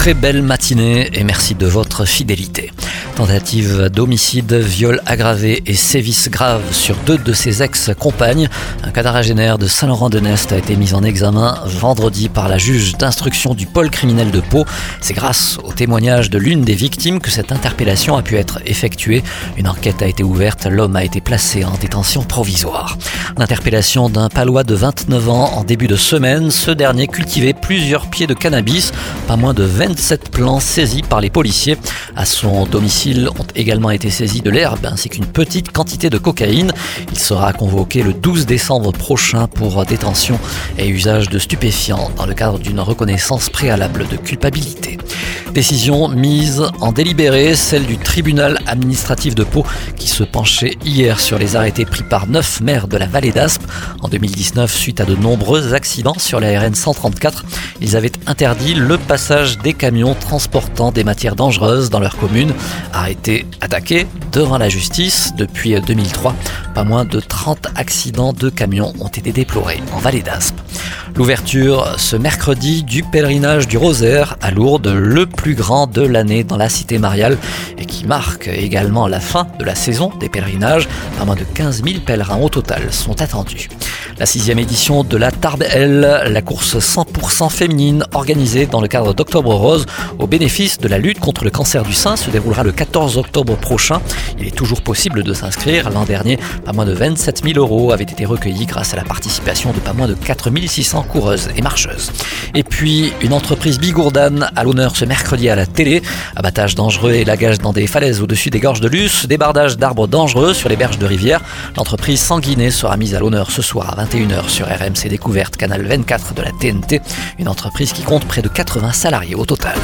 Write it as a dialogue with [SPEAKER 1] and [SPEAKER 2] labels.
[SPEAKER 1] Très belle matinée et merci de votre fidélité. Tentative d'homicide, viol aggravé et sévices graves sur deux de ses ex-compagnes. Un quadragénaire de Saint-Laurent-de-Nest a été mis en examen vendredi par la juge d'instruction du pôle criminel de Pau. C'est grâce au témoignage de l'une des victimes que cette interpellation a pu être effectuée. Une enquête a été ouverte, l'homme a été placé en détention provisoire. L'interpellation d'un palois de 29 ans en début de semaine. Ce dernier cultivait plusieurs pieds de cannabis, pas moins de 27 plants saisis par les policiers. À son domicile, ont également été saisis de l'herbe ainsi qu'une petite quantité de cocaïne. Il sera convoqué le 12 décembre prochain pour détention et usage de stupéfiants dans le cadre d'une reconnaissance préalable de culpabilité. Décision mise en délibéré, celle du tribunal administratif de Pau qui se penchait hier sur les arrêtés pris par neuf maires de la vallée d'Aspe. En 2019, suite à de nombreux accidents sur la RN 134, ils avaient interdit le passage des camions transportant des matières dangereuses dans leur commune a été attaqué devant la justice depuis 2003. Pas moins de 30 accidents de camions ont été déplorés en vallée d'Aspe. L'ouverture ce mercredi du pèlerinage du Rosaire à Lourdes, le plus grand de l'année dans la cité mariale et qui marque également la fin de la saison des pèlerinages. Pas moins de 15 000 pèlerins au total sont attendus. La sixième édition de la Tarbelle, la course 100% féminine organisée dans le cadre d'Octobre Rose au bénéfice de la lutte contre le cancer du sein se déroulera le 14 octobre prochain. Il est toujours possible de s'inscrire. L'an dernier, pas moins de 27 000 euros avaient été recueillis grâce à la participation de pas moins de 4 600 coureuses et marcheuses. Et puis, une entreprise bigourdane à l'honneur ce mercredi à la télé. Abattage dangereux et lagage dans des falaises au-dessus des gorges de Luce, débardage d'arbres dangereux sur les berges de rivière. L'entreprise sanguinée sera mise à l'honneur ce soir à 21h sur RMC Découverte, canal 24 de la TNT. Une entreprise qui compte près de 80 salariés au total.